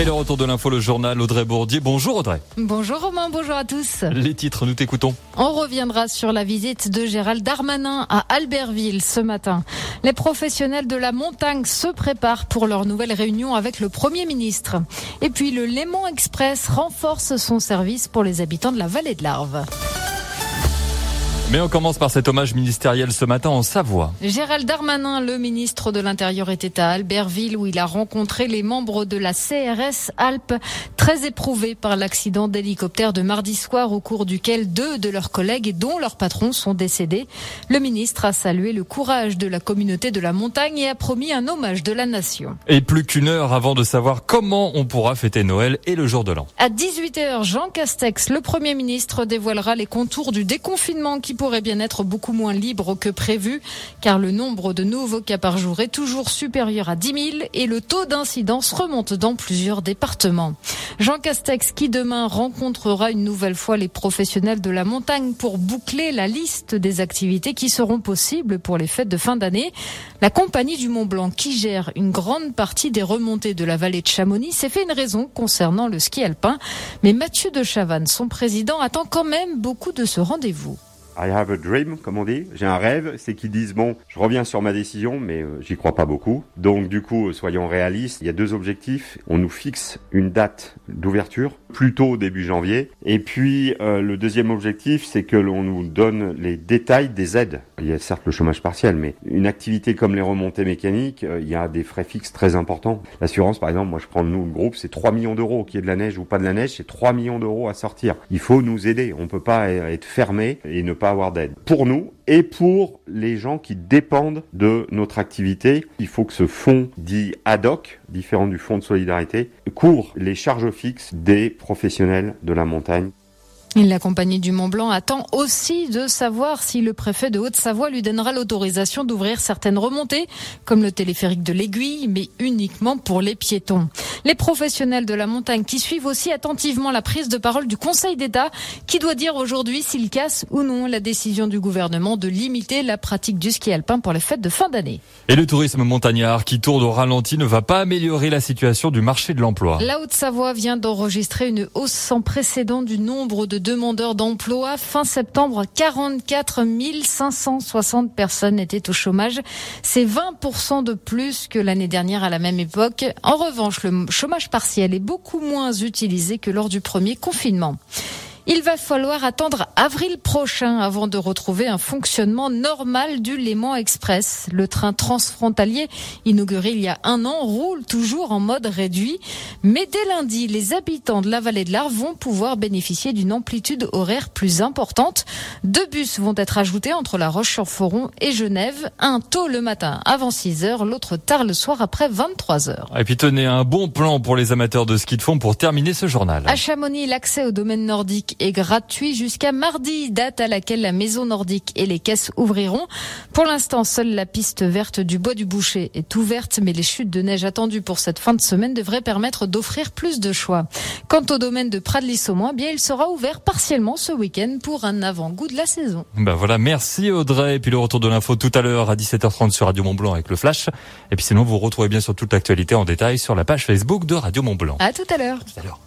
Et le retour de l'info, le journal Audrey Bourdier. Bonjour Audrey. Bonjour Romain, bonjour à tous. Les titres, nous t'écoutons. On reviendra sur la visite de Gérald Darmanin à Albertville ce matin. Les professionnels de la montagne se préparent pour leur nouvelle réunion avec le Premier ministre. Et puis le Léman Express renforce son service pour les habitants de la vallée de l'Arve. Mais on commence par cet hommage ministériel ce matin en Savoie. Gérald Darmanin, le ministre de l'Intérieur, était à Albertville où il a rencontré les membres de la CRS Alpes, très éprouvés par l'accident d'hélicoptère de mardi soir au cours duquel deux de leurs collègues et dont leurs patrons sont décédés. Le ministre a salué le courage de la communauté de la montagne et a promis un hommage de la nation. Et plus qu'une heure avant de savoir comment on pourra fêter Noël et le jour de l'an. À 18h, Jean Castex, le Premier ministre, dévoilera les contours du déconfinement qui pourrait bien être beaucoup moins libre que prévu, car le nombre de nouveaux cas par jour est toujours supérieur à 10 000 et le taux d'incidence remonte dans plusieurs départements. Jean Castex qui demain rencontrera une nouvelle fois les professionnels de la montagne pour boucler la liste des activités qui seront possibles pour les fêtes de fin d'année. La compagnie du Mont Blanc qui gère une grande partie des remontées de la vallée de Chamonix s'est fait une raison concernant le ski alpin, mais Mathieu de Chavannes, son président, attend quand même beaucoup de ce rendez-vous. I have a dream, comme on dit. J'ai un rêve, c'est qu'ils disent bon, je reviens sur ma décision, mais euh, j'y crois pas beaucoup. Donc du coup, euh, soyons réalistes. Il y a deux objectifs. On nous fixe une date d'ouverture, plutôt début janvier. Et puis euh, le deuxième objectif, c'est que l'on nous donne les détails des aides. Il y a certes le chômage partiel, mais une activité comme les remontées mécaniques, il y a des frais fixes très importants. L'assurance, par exemple, moi je prends nous le groupe, c'est 3 millions d'euros. Qu'il y ait de la neige ou pas de la neige, c'est 3 millions d'euros à sortir. Il faut nous aider. On peut pas être fermé et ne pas avoir d'aide. Pour nous et pour les gens qui dépendent de notre activité, il faut que ce fonds dit ad hoc, différent du fonds de solidarité, couvre les charges fixes des professionnels de la montagne. La compagnie du Mont Blanc attend aussi de savoir si le préfet de Haute-Savoie lui donnera l'autorisation d'ouvrir certaines remontées, comme le téléphérique de l'Aiguille, mais uniquement pour les piétons. Les professionnels de la montagne qui suivent aussi attentivement la prise de parole du Conseil d'État, qui doit dire aujourd'hui s'il casse ou non la décision du gouvernement de limiter la pratique du ski alpin pour les fêtes de fin d'année. Et le tourisme montagnard qui tourne au ralenti ne va pas améliorer la situation du marché de l'emploi. La Haute-Savoie vient d'enregistrer une hausse sans précédent du nombre de demandeurs d'emploi. Fin septembre, 44 560 personnes étaient au chômage. C'est 20% de plus que l'année dernière à la même époque. En revanche, le chômage partiel est beaucoup moins utilisé que lors du premier confinement. Il va falloir attendre avril prochain avant de retrouver un fonctionnement normal du Léman Express. Le train transfrontalier, inauguré il y a un an, roule toujours en mode réduit. Mais dès lundi, les habitants de la vallée de l'Arve vont pouvoir bénéficier d'une amplitude horaire plus importante. Deux bus vont être ajoutés entre La Roche-sur-Foron et Genève. Un tôt le matin avant 6 heures, l'autre tard le soir après 23 heures. Et puis tenez un bon plan pour les amateurs de ski de fond pour terminer ce journal. À Chamonix, l'accès au domaine nordique est gratuit jusqu'à mardi, date à laquelle la maison nordique et les caisses ouvriront. Pour l'instant, seule la piste verte du Bois du Boucher est ouverte, mais les chutes de neige attendues pour cette fin de semaine devraient permettre d'offrir plus de choix. Quant au domaine de Pradlis-au-Moins, bien, il sera ouvert partiellement ce week-end pour un avant-goût de la saison. Ben voilà, merci Audrey. Et puis le retour de l'info tout à l'heure à 17h30 sur Radio Mont Blanc avec le Flash. Et puis sinon, vous retrouvez bien sur toute l'actualité en détail sur la page Facebook de Radio Mont Blanc. À tout à l'heure. Tout à l'heure.